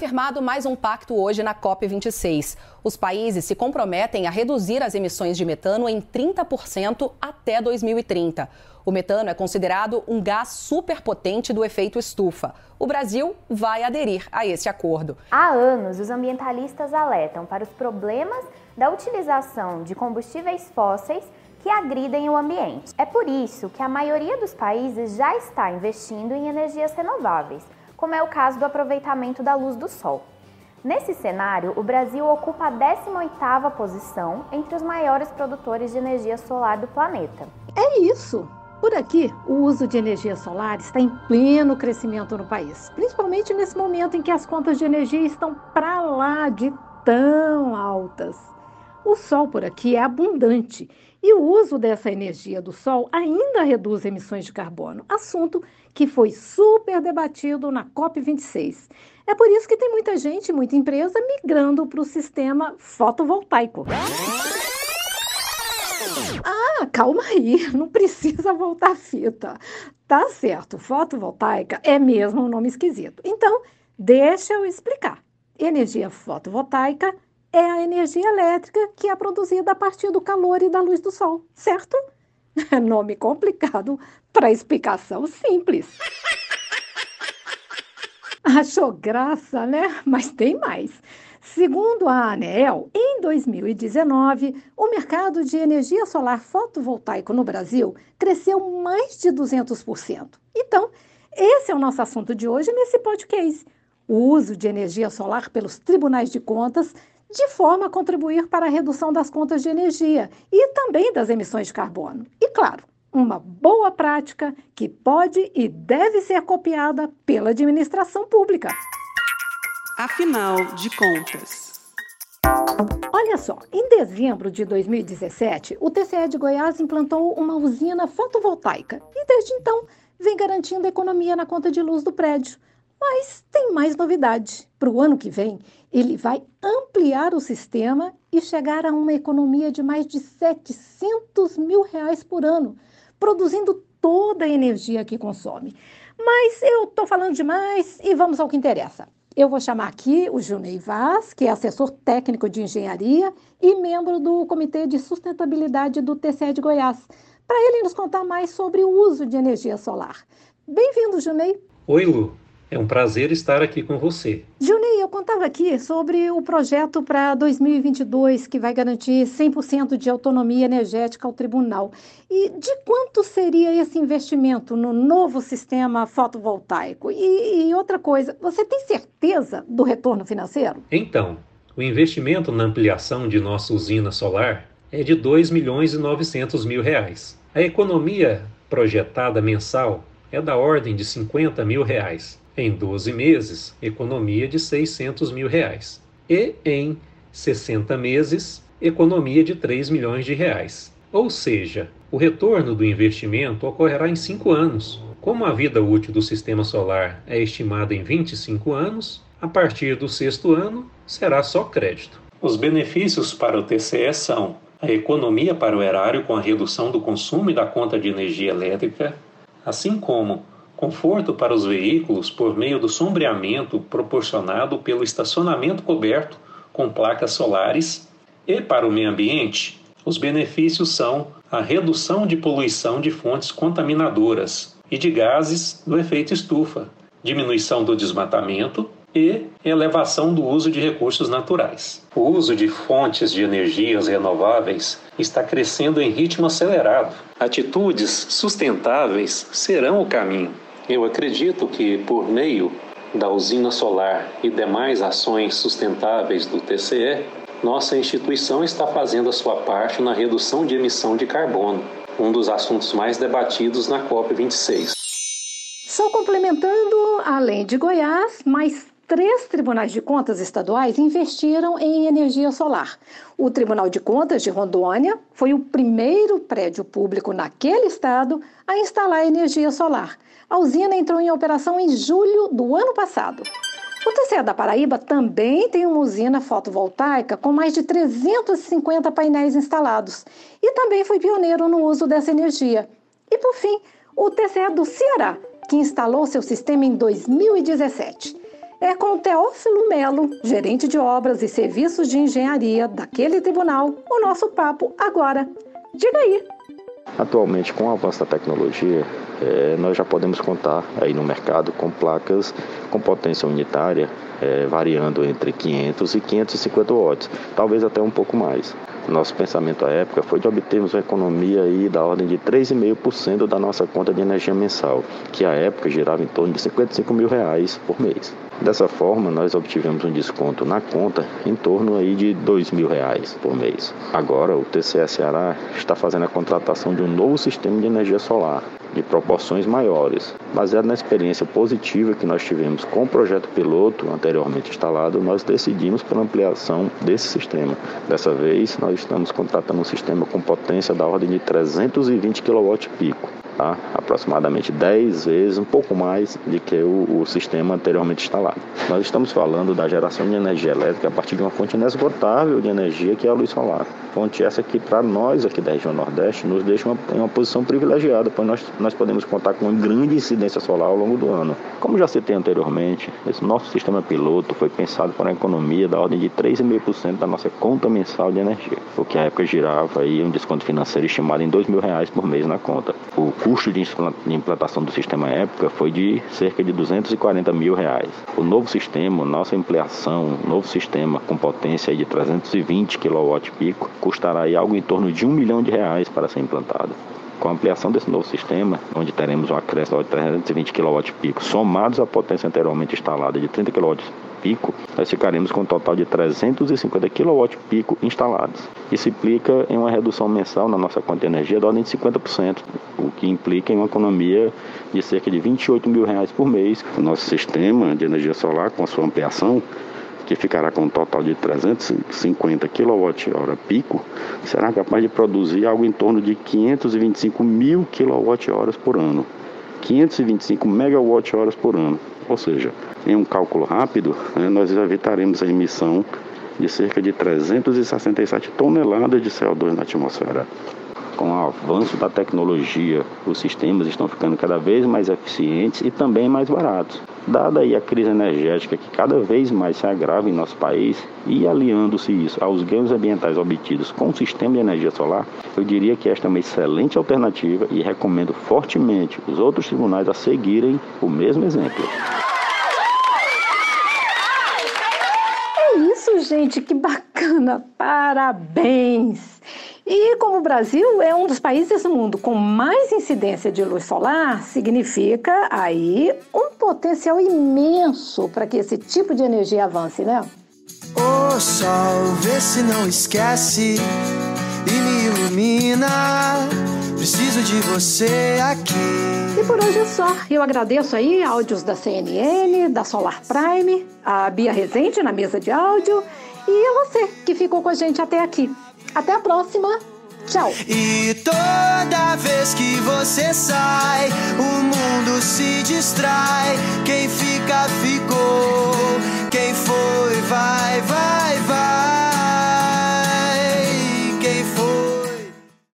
firmado mais um pacto hoje na COP26. Os países se comprometem a reduzir as emissões de metano em 30% até 2030. O metano é considerado um gás superpotente do efeito estufa. O Brasil vai aderir a esse acordo. Há anos, os ambientalistas alertam para os problemas da utilização de combustíveis fósseis que agridem o ambiente. É por isso que a maioria dos países já está investindo em energias renováveis, como é o caso do aproveitamento da luz do sol. Nesse cenário, o Brasil ocupa a 18ª posição entre os maiores produtores de energia solar do planeta. É isso! Por aqui, o uso de energia solar está em pleno crescimento no país, principalmente nesse momento em que as contas de energia estão para lá de tão altas. O sol por aqui é abundante e o uso dessa energia do sol ainda reduz emissões de carbono, assunto que foi super debatido na COP26. É por isso que tem muita gente, muita empresa migrando para o sistema fotovoltaico. Ah, calma aí, não precisa voltar a fita. Tá certo, fotovoltaica é mesmo um nome esquisito. Então, deixa eu explicar. Energia fotovoltaica é a energia elétrica que é produzida a partir do calor e da luz do sol, certo? Nome complicado para explicação simples. Achou graça, né? Mas tem mais. Segundo a ANEEL, em 2019, o mercado de energia solar fotovoltaico no Brasil cresceu mais de 200%. Então, esse é o nosso assunto de hoje nesse podcast. O uso de energia solar pelos tribunais de contas de forma a contribuir para a redução das contas de energia e também das emissões de carbono. E, claro, uma boa prática que pode e deve ser copiada pela administração pública. Afinal de contas. Olha só, em dezembro de 2017, o TCE de Goiás implantou uma usina fotovoltaica e desde então vem garantindo economia na conta de luz do prédio. Mas tem mais novidade. Para o ano que vem, ele vai ampliar o sistema e chegar a uma economia de mais de 700 mil reais por ano, produzindo toda a energia que consome. Mas eu estou falando demais e vamos ao que interessa. Eu vou chamar aqui o Junei Vaz, que é assessor técnico de engenharia e membro do Comitê de Sustentabilidade do TCE de Goiás, para ele nos contar mais sobre o uso de energia solar. Bem-vindo, Junei. Oi, Lu. É um prazer estar aqui com você. Juninho, eu contava aqui sobre o projeto para 2022 que vai garantir 100% de autonomia energética ao tribunal. E de quanto seria esse investimento no novo sistema fotovoltaico? E, e outra coisa, você tem certeza do retorno financeiro? Então, o investimento na ampliação de nossa usina solar é de 2 milhões e 900 mil reais. A economia projetada mensal é da ordem de 50 mil reais. Em 12 meses, economia de 600 mil reais. E em 60 meses, economia de 3 milhões de reais. Ou seja, o retorno do investimento ocorrerá em 5 anos. Como a vida útil do sistema solar é estimada em 25 anos, a partir do sexto ano será só crédito. Os benefícios para o TCE são a economia para o erário com a redução do consumo e da conta de energia elétrica, assim como conforto para os veículos por meio do sombreamento proporcionado pelo estacionamento coberto com placas solares e para o meio ambiente, os benefícios são a redução de poluição de fontes contaminadoras e de gases do efeito estufa, diminuição do desmatamento e elevação do uso de recursos naturais. O uso de fontes de energias renováveis está crescendo em ritmo acelerado. Atitudes sustentáveis serão o caminho. Eu acredito que, por meio da usina solar e demais ações sustentáveis do TCE, nossa instituição está fazendo a sua parte na redução de emissão de carbono, um dos assuntos mais debatidos na COP26. Só complementando, além de Goiás, mais três tribunais de contas estaduais investiram em energia solar. O Tribunal de Contas de Rondônia foi o primeiro prédio público naquele estado a instalar energia solar. A usina entrou em operação em julho do ano passado. O TCE da Paraíba também tem uma usina fotovoltaica com mais de 350 painéis instalados e também foi pioneiro no uso dessa energia. E por fim, o TCE do Ceará, que instalou seu sistema em 2017. É com Teófilo Melo, gerente de obras e serviços de engenharia daquele tribunal, o nosso papo agora. Diga aí. Atualmente, com o avanço da tecnologia, é, nós já podemos contar aí no mercado com placas com potência unitária é, variando entre 500 e 550 watts, talvez até um pouco mais. Nosso pensamento à época foi de obtermos uma economia aí da ordem de 3,5% da nossa conta de energia mensal, que à época girava em torno de 55 mil reais por mês. Dessa forma, nós obtivemos um desconto na conta em torno aí de R$ reais por mês. Agora, o TCE Ceará está fazendo a contratação de um novo sistema de energia solar, de proporções maiores. Baseado na experiência positiva que nós tivemos com o projeto piloto anteriormente instalado, nós decidimos por ampliação desse sistema. Dessa vez, nós estamos contratando um sistema com potência da ordem de 320 kW pico tá? aproximadamente 10 vezes, um pouco mais do que o, o, sistema anteriormente instalado. Nós estamos falando da geração de energia elétrica a partir de uma fonte inesgotável de energia que é a luz solar. Fonte essa que, para nós aqui da região Nordeste, nos deixa uma, em uma posição privilegiada, pois nós, nós podemos contar com uma grande incidência solar ao longo do ano. Como já citei anteriormente, esse nosso sistema piloto foi pensado para uma economia da ordem de 3,5% da nossa conta mensal de energia, o que à época girava aí um desconto financeiro estimado em R$ mil reais por mês na conta. O custo de implantação do sistema época foi de cerca de 240 mil reais. O novo sistema, nossa ampliação, novo sistema com potência de 320 kW pico, custará algo em torno de um milhão de reais para ser implantado. Com a ampliação desse novo sistema, onde teremos um acréscimo de 320 kW pico, somados à potência anteriormente instalada de 30 kW pico, nós ficaremos com um total de 350 kW pico instalados. Isso implica em uma redução mensal na nossa conta de energia da ordem de 50%, o que implica em uma economia de cerca de 28 mil reais por mês. O nosso sistema de energia solar, com a sua ampliação, que ficará com um total de 350 kWh pico, será capaz de produzir algo em torno de 525 mil kWh por ano. 525 MWh por ano. Ou seja, em um cálculo rápido, né, nós evitaremos a emissão de cerca de 367 toneladas de CO2 na atmosfera. Com o avanço da tecnologia, os sistemas estão ficando cada vez mais eficientes e também mais baratos. Dada aí a crise energética que cada vez mais se agrava em nosso país e aliando-se isso aos ganhos ambientais obtidos com o sistema de energia solar, eu diria que esta é uma excelente alternativa e recomendo fortemente os outros tribunais a seguirem o mesmo exemplo. É isso, gente, que bacana! Parabéns! E como o Brasil é um dos países do mundo com mais incidência de luz solar, significa aí um potencial imenso para que esse tipo de energia avance, né? O sol, vê se não esquece e me ilumina. Preciso de você aqui. E por hoje é só. Eu agradeço aí áudios da CNN, da Solar Prime, a Bia Rezende na mesa de áudio e a você que ficou com a gente até aqui. Até a próxima. Tchau. E toda vez que você sai, o mundo se distrai. Quem fica, ficou. Quem foi, vai, vai.